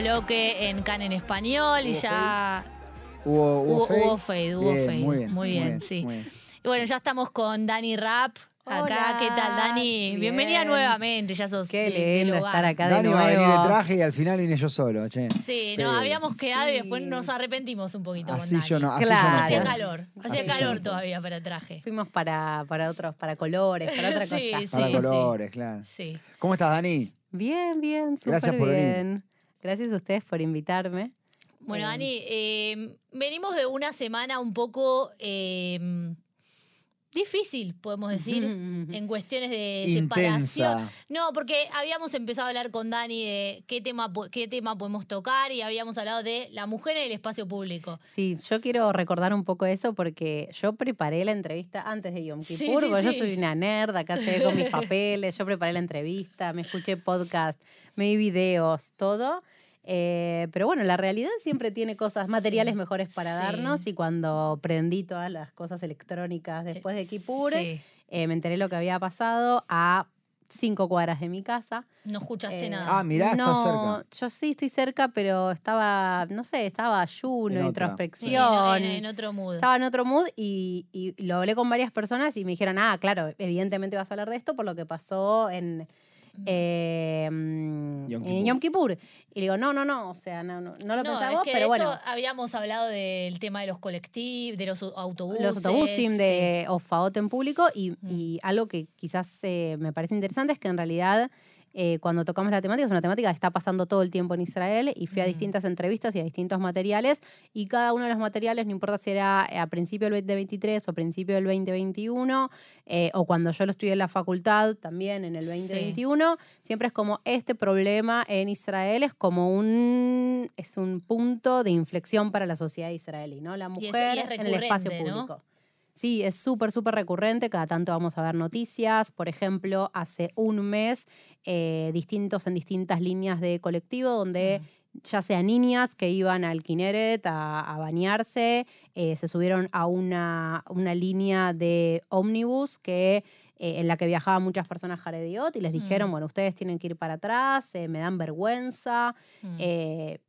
bloque en Can en español y ¿Hubo ya Hubo, hubo, hubo, fade? hubo fade, hubo Bien, fade. Muy bien, muy bien, sí. muy bien. Y bueno, ya estamos con Dani Rap. Acá, Hola, ¿qué tal, Dani? bien. Bienvenida nuevamente, ya sos Qué lindo estar acá de Dani nuevo. va a venir de traje y al final vine yo solo, che. Sí, Pero- no, habíamos quedado y después nos arrepentimos un poquito Así con Dani. yo no, así Claro. yo no Hacía calor, hacía calor no todavía para traje. Fuimos para, para otros, para colores, para otra Sí, cosa. sí. Para colores, claro. Sí. ¿Cómo estás, Dani? Bien, bien, Gracias súper por venir. Gracias a ustedes por invitarme. Bueno, Eh, Dani, eh, venimos de una semana un poco eh, difícil, podemos decir, en cuestiones de separación. Intensa. No, porque habíamos empezado a hablar con Dani de qué tema, qué tema podemos tocar y habíamos hablado de la mujer en el espacio público. Sí, yo quiero recordar un poco eso porque yo preparé la entrevista antes de Yom Kippur, sí, porque yo soy una nerd, acá llegué con mis papeles, yo preparé la entrevista, me escuché podcast, me vi videos, todo. Eh, pero bueno, la realidad siempre tiene cosas, materiales mejores para Sí. darnos y cuando prendí todas las cosas electrónicas después de Kippur, Sí. eh, me enteré lo que había pasado a cinco cuadras de mi casa. No escuchaste Eh, nada. Ah, mirá, no, estás cerca. yo sí estoy cerca, pero estaba, no sé, estaba ayuno, En. Sí, introspección. en, en otro mood. Estaba en otro mood y, y lo hablé con varias personas y me dijeron, ah, claro, evidentemente vas a hablar de esto por lo que pasó en, eh, Yom en Kippur. Yom Kippur. Y le digo, no, no, no, o sea, no, no, no lo no, pensamos, es que pero de bueno. hecho habíamos hablado del tema de los colectivos, de los autobuses. los autobusim de Ofaot en público y, Mm. y algo que quizás eh, me parece interesante es que en realidad eh, cuando tocamos la temática es una temática que está pasando todo el tiempo en Israel y fui a distintas entrevistas y a distintos materiales y cada uno de los materiales, no importa si era a principio del 2023 o principio del 2021 eh, o cuando yo lo estudié en la facultad también en el Sí. 2021, siempre es como este problema en Israel es como un, es un punto de inflexión para la sociedad israelí, ¿no? La Y es- mujer y es en el espacio ¿no? Sí, es súper, súper recurrente. Cada tanto vamos a ver noticias. Por ejemplo, hace un mes, eh, distintos en distintas líneas de colectivo, donde ya sea niñas que iban al Kineret a, a bañarse, eh, se subieron a una, una línea de ómnibus que eh, en la que viajaban muchas personas jarediot y les dijeron, Mm. bueno, ustedes tienen que ir para atrás, eh, me dan vergüenza. Mm.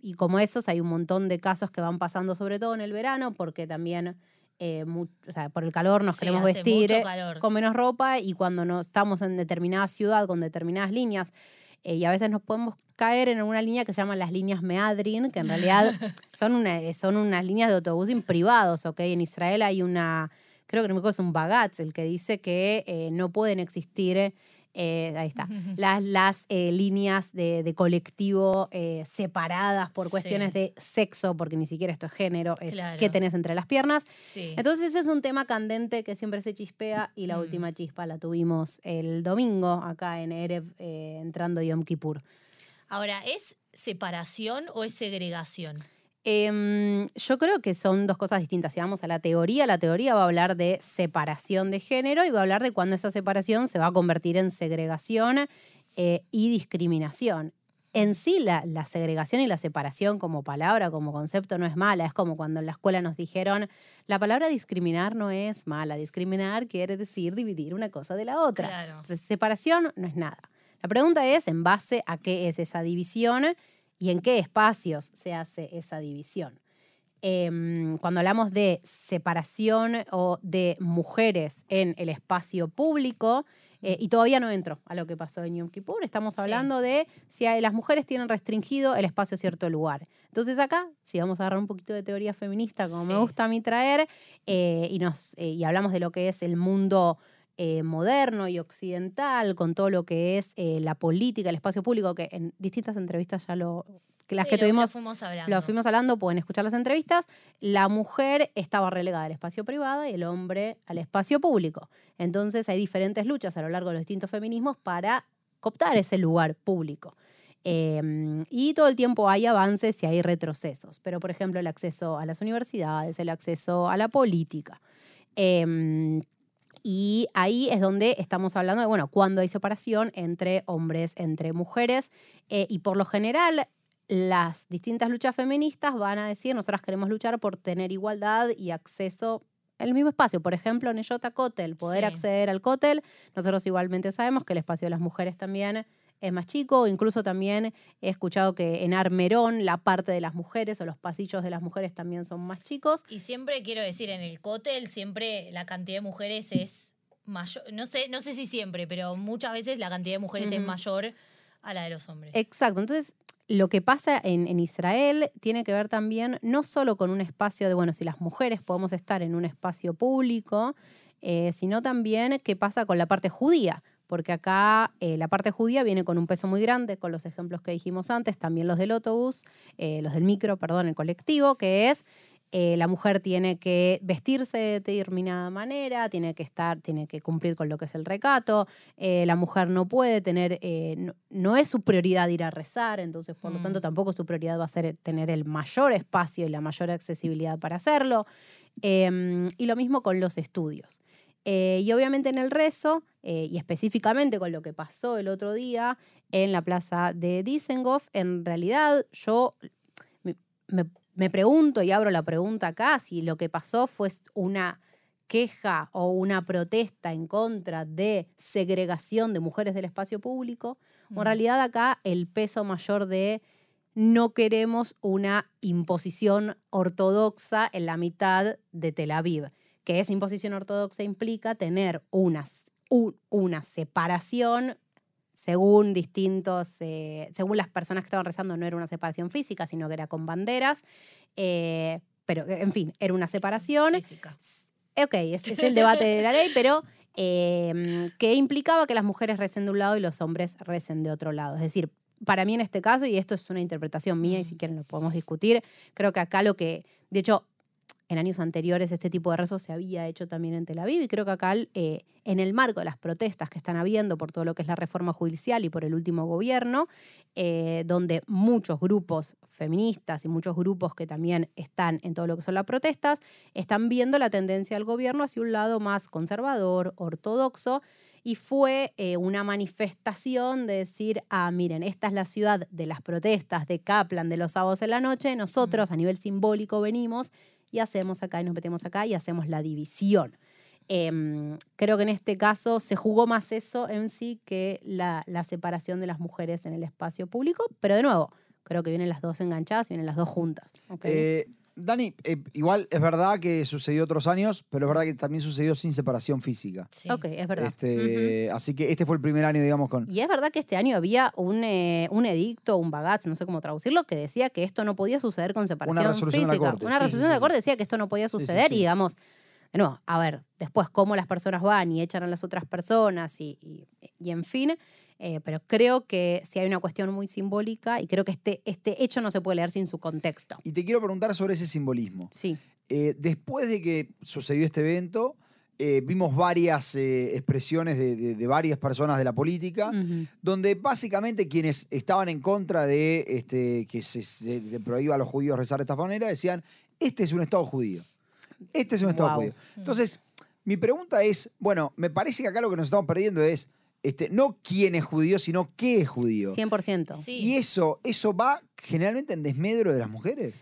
Y como esos, hay un montón de casos que van pasando, sobre todo en el verano, porque también eh, mu- o sea, por el calor nos Sí, queremos vestir eh, con menos ropa y cuando no estamos en determinada ciudad con determinadas líneas. eh, y a veces nos podemos caer en una línea que se llaman las líneas Meadrin, que en realidad son, una, son unas líneas de autobús privados, ¿ok? En Israel hay una, creo que no me acuerdo, es un bagatz el que dice que eh, no pueden existir, eh, ahí está, las, las eh, líneas de, de colectivo eh, separadas por Sí. cuestiones de sexo, porque ni siquiera esto es género, es Claro. qué tenés entre las piernas. Sí. Entonces ese es un tema candente que siempre se chispea y la Mm. última chispa la tuvimos el domingo acá en Erev, entrando Yom Kippur. Ahora, ¿es separación o es segregación? Em, yo creo que son dos cosas distintas. Si vamos a la teoría, la teoría va a hablar de separación de género y va a hablar de cuando esa separación se va a convertir en segregación eh, y discriminación. En sí, la, la segregación y la separación como palabra, como concepto, no es mala. Es como cuando en la escuela nos dijeron, la palabra discriminar no es mala. Discriminar quiere decir dividir una cosa de la otra. Claro. Entonces, separación no es nada. La pregunta es en base a qué es esa división y en qué espacios se hace esa división. Em, cuando hablamos de separación o de mujeres en el espacio público, eh, y todavía no entro a lo que pasó en Yom Kippur, estamos Sí. hablando de si hay- las mujeres tienen restringido el espacio a cierto lugar. Entonces acá, si vamos a agarrar un poquito de teoría feminista, como me gusta a mí traer, eh, y, nos, eh, y hablamos de lo que es el mundo eh, moderno y occidental, con todo lo que es eh, la política, el espacio público, que en distintas entrevistas ya lo... Que las Sí, que lo- tuvimos fuimos hablando. lo fuimos hablando, pueden escuchar las entrevistas. La mujer estaba relegada al espacio privado y el hombre al espacio público. Entonces hay diferentes luchas a lo largo de los distintos feminismos para cooptar ese lugar público. Eh, y todo el tiempo hay avances y hay retrocesos. Pero, por ejemplo, el acceso a las universidades, el acceso a la política. Eh, y ahí es donde estamos hablando de, bueno, cuando hay separación entre hombres, entre mujeres. eh, y por lo general, las distintas luchas feministas van a decir, nosotras queremos luchar por tener igualdad y acceso al mismo espacio. Por ejemplo, Neyota Kotel, poder Sí. acceder al Kotel. Nosotros igualmente sabemos que el espacio de las mujeres también es más chico. Incluso también he escuchado que en Armerón la parte de las mujeres o los pasillos de las mujeres también son más chicos. Y siempre quiero decir, en el cóctel siempre la cantidad de mujeres es mayor. No sé, no sé si siempre, pero muchas veces la cantidad de mujeres es mayor a la de los hombres. Exacto. Entonces, lo que pasa en, en Israel tiene que ver también no solo con un espacio de, bueno, si las mujeres podemos estar en un espacio público, eh, sino también qué pasa con la parte judía. Porque acá eh, la parte judía viene con un peso muy grande, con los ejemplos que dijimos antes, también los del autobús, eh, los del micro, perdón, el colectivo, que es eh, la mujer tiene que vestirse de determinada manera, tiene que estar, tiene que cumplir con lo que es el recato, eh, la mujer no puede tener, eh, no, no es su prioridad ir a rezar, entonces por lo Mm. tanto tampoco su prioridad va a ser tener el mayor espacio y la mayor accesibilidad para hacerlo. Eh, y lo mismo con los estudios. Eh, y obviamente en el rezo, eh, y específicamente con lo que pasó el otro día en la plaza de Dizengoff, en realidad yo me, me- me pregunto y abro la pregunta acá si lo que pasó fue una queja o una protesta en contra de segregación de mujeres del espacio público, en Mm. realidad acá el peso mayor de no queremos una imposición ortodoxa en la mitad de Tel Aviv, que esa imposición ortodoxa implica tener unas- un- una separación según distintos, eh, según las personas que estaban rezando, no era una separación física, sino que era con banderas, eh, pero en fin, era una separación. Física. Ok, ese es el debate de la ley, pero eh, que implicaba que las mujeres recen de un lado y los hombres recen de otro lado. Es decir, para mí en este caso, y esto es una interpretación mía y si quieren lo podemos discutir, creo que acá lo que, de hecho, en años anteriores este tipo de rezos se había hecho también en Tel Aviv y creo que acá eh, en el marco de las protestas que están habiendo por todo lo que es la reforma judicial y por el último gobierno, eh, donde muchos grupos feministas y muchos grupos que también están en todo lo que son las protestas, están viendo la tendencia del gobierno hacia un lado más conservador, ortodoxo, y fue eh, una manifestación de decir, ah, miren, esta es la ciudad de las protestas de Kaplan de los sábados en la noche, nosotros a nivel simbólico venimos y hacemos acá y nos metemos acá y hacemos la división. Em, creo que en este caso se jugó más eso en sí que la, la separación de las mujeres en el espacio público, pero de nuevo, creo que vienen las dos enganchadas y vienen las dos juntas. Eh, Dani, eh, igual es verdad que sucedió otros años, pero es verdad que también sucedió sin separación física. Sí. ok, es verdad. Este, Así que este fue el primer año, digamos, con. Y es verdad que este año había un, eh, un edicto, un bagatz, no sé cómo traducirlo, que decía que esto no podía suceder con separación resolución de la física. Corte, Una sí, resolución sí, de la. Corte decía que esto no podía Sí, sí, suceder sí. y digamos, nuevo, a ver, después cómo las personas van y echan a las otras personas y, y- y en fin, eh, pero creo que sí hay una cuestión muy simbólica y creo que este, este hecho no se puede leer sin su contexto. Y te quiero preguntar sobre ese simbolismo. Sí. Eh, después de que sucedió este evento, eh, vimos varias eh, expresiones de, de- de varias personas de la política, donde básicamente quienes estaban en contra de este, que se, se- se prohíba a los judíos rezar de esta manera decían, este es un Estado judío. Este es un Estado judío. Entonces, mi pregunta es, bueno, me parece que acá lo que nos estamos perdiendo es este, no quién es judío, sino qué es judío. 100%. Sí. Y eso, eso va generalmente en desmedro de las mujeres.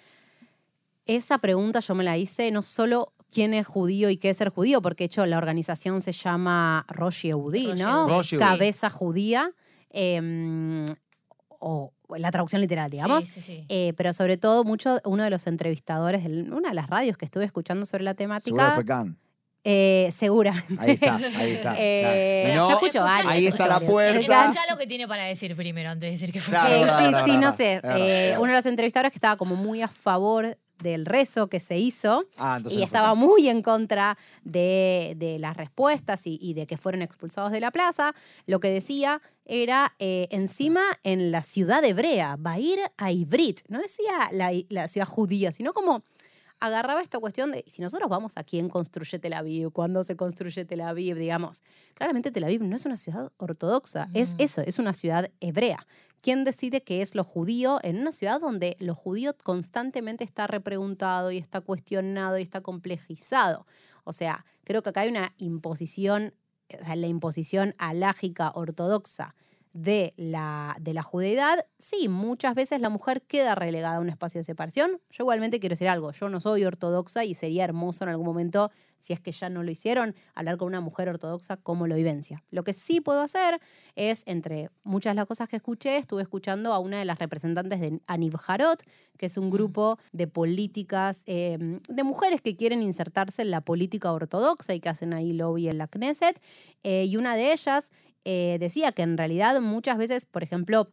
Esa pregunta yo me la hice no solo quién es judío y qué es ser judío, porque de hecho la organización se llama Rosh Yehudi, Rosh ¿no? Yehudi. Rosh Yehudi. Cabeza judía, em, o la traducción literal, digamos. Sí, sí, sí. Eh, pero sobre todo, mucho, uno de los entrevistadores de una de las radios que estuve escuchando sobre la temática. Eh, segura. Ahí está, ahí está. Eh, claro. Si yo escucho varios, ahí está la puerta. Escucha lo que tiene para decir primero antes de decir que fue. Claro, Eh, sí, no sé. Eh, uno de los entrevistadores que estaba como muy a favor del rezo que se hizo Ah, y estaba muy en contra de, de las respuestas y, y de que fueron expulsados de la plaza, lo que decía era eh, encima en la ciudad hebrea, va a ir a Ibrit, no decía la, la ciudad judía, sino como agarraba esta cuestión de si nosotros vamos a quién construye Tel Aviv, cuándo se construye Tel Aviv, digamos. Claramente Tel Aviv no es una ciudad ortodoxa, es eso, es una ciudad hebrea. ¿Quién decide qué es lo judío en una ciudad donde lo judío constantemente está repreguntado y está cuestionado y está complejizado? O sea, creo que acá hay una imposición, o sea, la imposición alágica ortodoxa de la, de la judeidad, sí, muchas veces la mujer queda relegada a un espacio de separación. Yo igualmente quiero decir algo, yo no soy ortodoxa y sería hermoso en algún momento, si es que ya no lo hicieron, hablar con una mujer ortodoxa como lo vivencia. Lo que sí puedo hacer es, entre muchas de las cosas que escuché, estuve escuchando a una de las representantes de Aniv Harot, que es un Mm. grupo de políticas, eh, de mujeres que quieren insertarse en la política ortodoxa y que hacen ahí lobby en la Knesset. Eh, y una de ellas eh, decía que en realidad muchas veces, por ejemplo,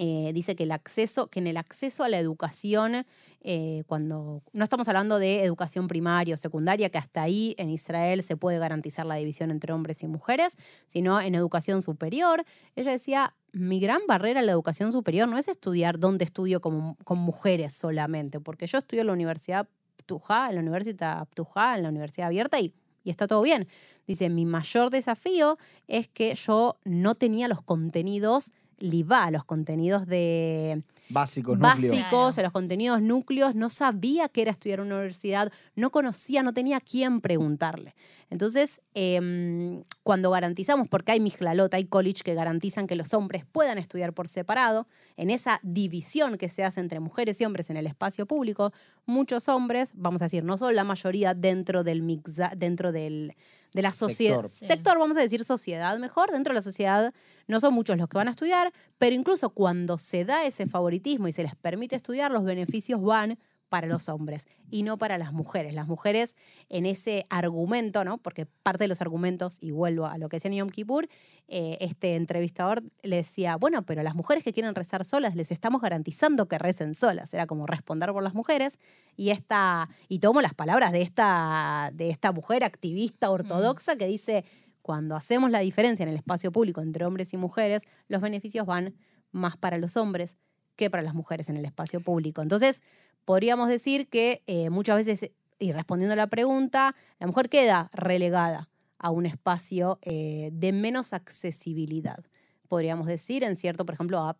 eh, dice que el acceso, que en el acceso a la educación, eh, cuando no estamos hablando de educación primaria o secundaria, que hasta ahí en Israel se puede garantizar la división entre hombres y mujeres, sino en educación superior, ella decía, mi gran barrera en la educación superior no es estudiar dónde estudio con, con mujeres solamente, porque yo estudio en la Universidad Ptujá, en la Universidad Ptujá, en la Universidad Abierta y y está todo bien. Dice, mi mayor desafío es que yo no tenía los contenidos LIVA, los contenidos de Básicos, básicos, Claro. los contenidos núcleos, no sabía qué era estudiar en una universidad, no conocía, no tenía a quién preguntarle. Entonces, em, cuando garantizamos, porque hay Mijlalot, hay college que garantizan que los hombres puedan estudiar por separado, en esa división que se hace entre mujeres y hombres en el espacio público, muchos hombres, vamos a decir, no son la mayoría dentro del mixa, dentro del, de la sociedad. Sector. Sí. Sector, vamos a decir sociedad mejor, dentro de la sociedad no son muchos los que van a estudiar, pero incluso cuando se da ese favoritismo y se les permite estudiar, los beneficios van para los hombres y no para las mujeres. Las mujeres en ese argumento, ¿no? Porque parte de los argumentos, y vuelvo a lo que decía en Yom Kippur, eh, este entrevistador le decía, bueno, pero las mujeres que quieren rezar solas les estamos garantizando que recen solas. Era como responder por las mujeres. Y esta, y tomo las palabras de esta, de esta mujer activista ortodoxa que dice, cuando hacemos la diferencia en el espacio público entre hombres y mujeres, los beneficios van más para los hombres que para las mujeres en el espacio público. Entonces, podríamos decir que eh, muchas veces, y respondiendo a la pregunta, la mujer queda relegada a un espacio eh, de menos accesibilidad. Podríamos decir, en cierto, por ejemplo, a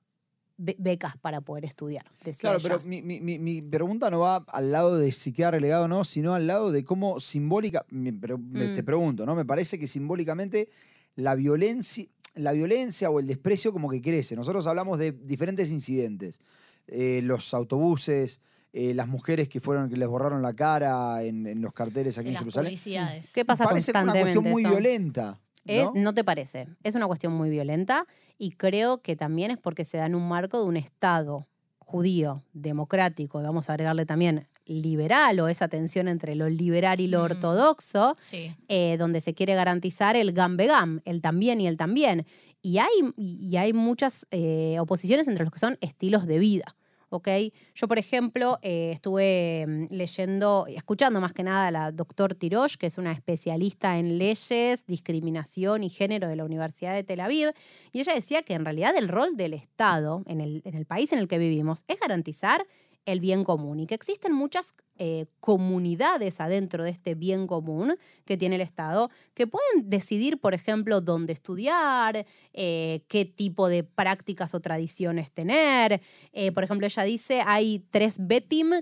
be- becas para poder estudiar. Claro, ella. pero mi, mi- mi- mi pregunta no va al lado de si queda relegado o no, sino al lado de cómo simbólica, me- pero me- Mm. te pregunto, ¿no? Me parece que simbólicamente la violencia, la violencia o el desprecio como que crece. Nosotros hablamos de diferentes incidentes. Eh, los autobuses, eh, las mujeres que fueron, que les borraron la cara en, en los carteles aquí Sí, en las Jerusalén. publicidades. ¿Qué pasa parece una constantemente? cuestión muy eso? violenta. Es, ¿no? ¿no? te parece? Es una cuestión muy violenta y creo que también es porque se da en un marco de un Estado judío, democrático, y vamos a agregarle también liberal o esa tensión entre lo liberal y lo Mm. ortodoxo, Sí. eh, donde se quiere garantizar el gam-begam, el también y el también. Y hay, y hay muchas eh, oposiciones entre los que son estilos de vida. ¿Ok? Yo, por ejemplo, eh, estuve mm, leyendo, escuchando más que nada a la doctor Tirosh, que es una especialista en leyes, discriminación y género de la Universidad de Tel Aviv, y ella decía que en realidad el rol del Estado en el país en el que vivimos es garantizar el bien común y que existen muchas eh, comunidades adentro de este bien común que tiene el Estado que pueden decidir, por ejemplo, dónde estudiar, eh, qué tipo de prácticas o tradiciones tener. Eh, por ejemplo, ella dice, hay tres betim,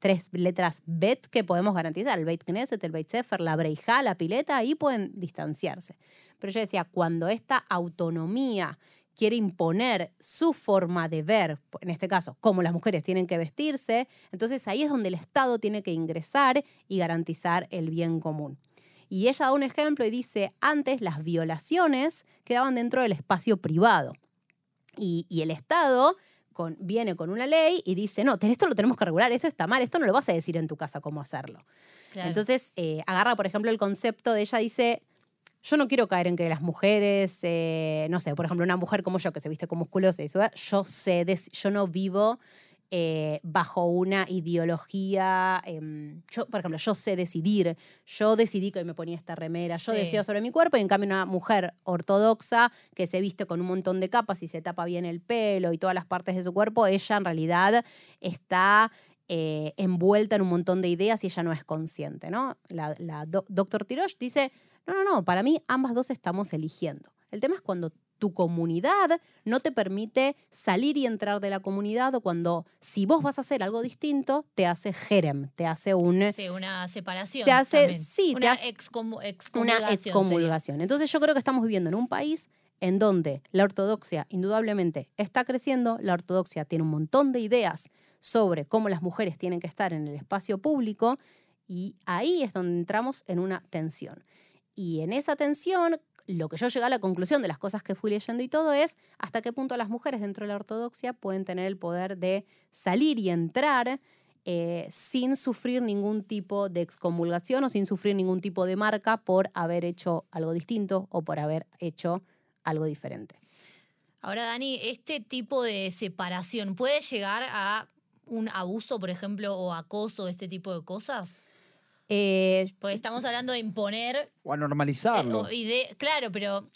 tres letras bet que podemos garantizar, el Beit Knesset, el Beit Sefer, la Breijá, la pileta, ahí pueden distanciarse. Pero ella decía, cuando esta autonomía quiere imponer su forma de ver, en este caso, cómo las mujeres tienen que vestirse, entonces ahí es donde el Estado tiene que ingresar y garantizar el bien común. Y ella da un ejemplo y dice, antes las violaciones quedaban dentro del espacio privado. Y, y el Estado con- viene con una ley y dice, no, esto lo tenemos que regular, esto está mal, esto no lo vas a decir en tu casa cómo hacerlo. Claro. Entonces, eh, agarra, por ejemplo, el concepto de ella dice, yo no quiero caer en que las mujeres, eh, no sé, por ejemplo, una mujer como yo que se viste con musculosa y yo sé, yo no vivo eh, bajo una ideología, em, yo, por ejemplo, yo sé decidir, yo decidí que hoy me ponía esta remera, yo decido sobre mi cuerpo y en cambio una mujer ortodoxa que se viste con un montón de capas y se tapa bien el pelo y todas las partes de su cuerpo, ella en realidad está eh, envuelta en un montón de ideas y ella no es consciente, ¿no? La, la do- doctor Tirosh dice, no, no, no, para mí ambas dos estamos eligiendo. El tema es cuando tu comunidad no te permite salir y entrar de la comunidad o cuando si vos vas a hacer algo distinto, te hace jerem, te hace un, Sí, una separación. te hace- también. sí, te una una excomulgación. sería. excomulgación. Entonces yo creo que estamos viviendo en un país en donde la ortodoxia indudablemente está creciendo, la ortodoxia tiene un montón de ideas sobre cómo las mujeres tienen que estar en el espacio público y ahí es donde entramos en una tensión. Y en esa tensión, lo que yo llegué a la conclusión de las cosas que fui leyendo y todo es hasta qué punto las mujeres dentro de la ortodoxia pueden tener el poder de salir y entrar eh, sin sufrir ningún tipo de excomulgación o sin sufrir ningún tipo de marca por haber hecho algo distinto o por haber hecho algo diferente. Ahora, Dani, este tipo de separación puede llegar a un abuso, por ejemplo, o acoso, este tipo de cosas? Eh, Porque estamos hablando de imponer. O a normalizarlo. eh, o- y de- claro, pero.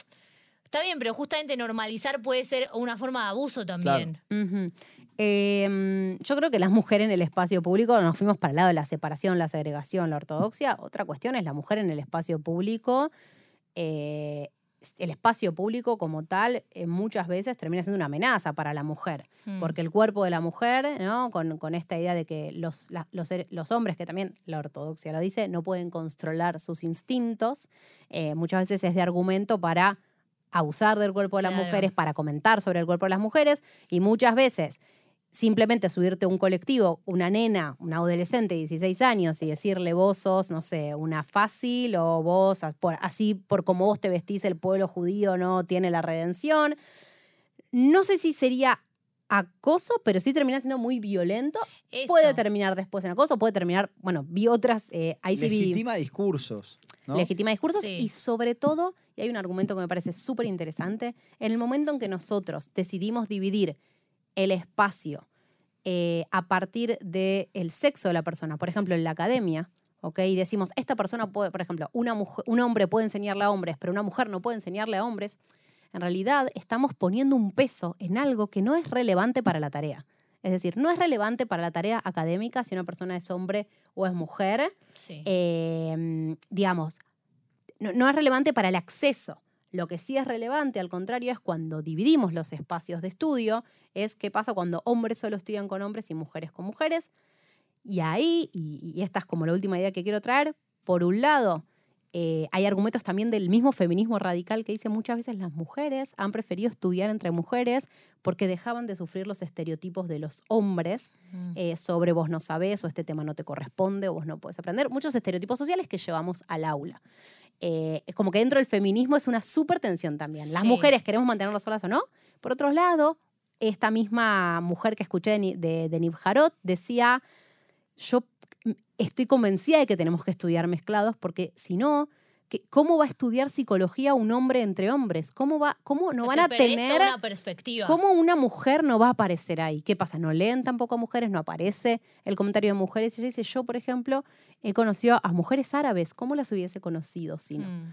Está bien, pero justamente normalizar puede ser una forma de abuso también. Eh, yo creo que las mujeres en el espacio público nos fuimos para el lado de la separación, la segregación, la ortodoxia. Otra cuestión es la mujer en el espacio público. eh, el espacio público como tal eh, muchas veces termina siendo una amenaza para la mujer, Mm. porque el cuerpo de la mujer, ¿no? con, con esta idea de que los, la- los, los hombres, que también la ortodoxia lo dice, no pueden controlar sus instintos, eh, muchas veces es de argumento para abusar del cuerpo de las Claro. mujeres, para comentar sobre el cuerpo de las mujeres, y muchas veces simplemente subirte a un colectivo, una nena, una adolescente de 16 años y decirle vos sos, no sé, una fácil o vos, así por como vos te vestís, el pueblo judío no tiene la redención. No sé si sería acoso, pero sí termina siendo muy violento. Esto. Puede terminar después en acoso, puede terminar, bueno, vi otras, eh, ahí sí vi Legitima discursos. ¿no? legitima discursos Sí. y sobre todo, y hay un argumento que me parece súper interesante, en el momento en que nosotros decidimos dividir el espacio eh, a partir del sexo de la persona, por ejemplo, en la academia, ¿ok? Y decimos, esta persona puede, por ejemplo, una mujer, un hombre puede enseñarle a hombres, pero una mujer no puede enseñarle a hombres, en realidad estamos poniendo un peso en algo que no es relevante para la tarea. Es decir, no es relevante para la tarea académica si una persona es hombre o es mujer, Sí. eh, digamos, no, no es relevante para el acceso. Lo que sí es relevante, al contrario, es cuando dividimos los espacios de estudio, es qué pasa cuando hombres solo estudian con hombres y mujeres con mujeres. Y ahí, y, y esta es como la última idea que quiero traer, por un lado, eh, hay argumentos también del mismo feminismo radical que dice muchas veces las mujeres han preferido estudiar entre mujeres porque dejaban de sufrir los estereotipos de los hombres Mm. eh, sobre vos no sabés o este tema no te corresponde o vos no puedes aprender. Muchos estereotipos sociales que llevamos al aula. Eh, es como que dentro del feminismo es una súper tensión también. Las Sí. mujeres queremos mantenernos solas o no. Por otro lado, esta misma mujer que escuché de, de, de decía, yo estoy convencida de que tenemos que estudiar mezclados porque si no, ¿cómo va a estudiar psicología un hombre entre hombres? ¿Cómo, va, cómo no van a tener... toda una perspectiva. ¿Cómo una mujer no va a aparecer ahí? ¿Qué pasa? ¿No leen tampoco a mujeres? ¿No aparece el comentario de mujeres? Ella dice, yo, por ejemplo, he conocido a mujeres árabes. ¿Cómo las hubiese conocido si no? Mm.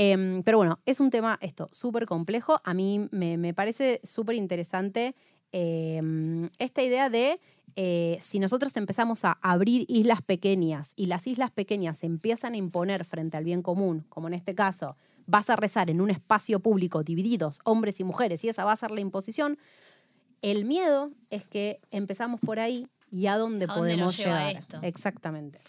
Em, pero bueno, es un tema, esto, súper complejo. A mí me, me parece súper interesante em, esta idea de eh, si nosotros empezamos a abrir islas pequeñas y las islas pequeñas se empiezan a imponer frente al bien común, como en este caso, vas a rezar en un espacio público divididos, hombres y mujeres, y esa va a ser la imposición, el miedo es que empezamos por ahí y a dónde ¿A dónde nos podemos llegar. esto? Exactamente.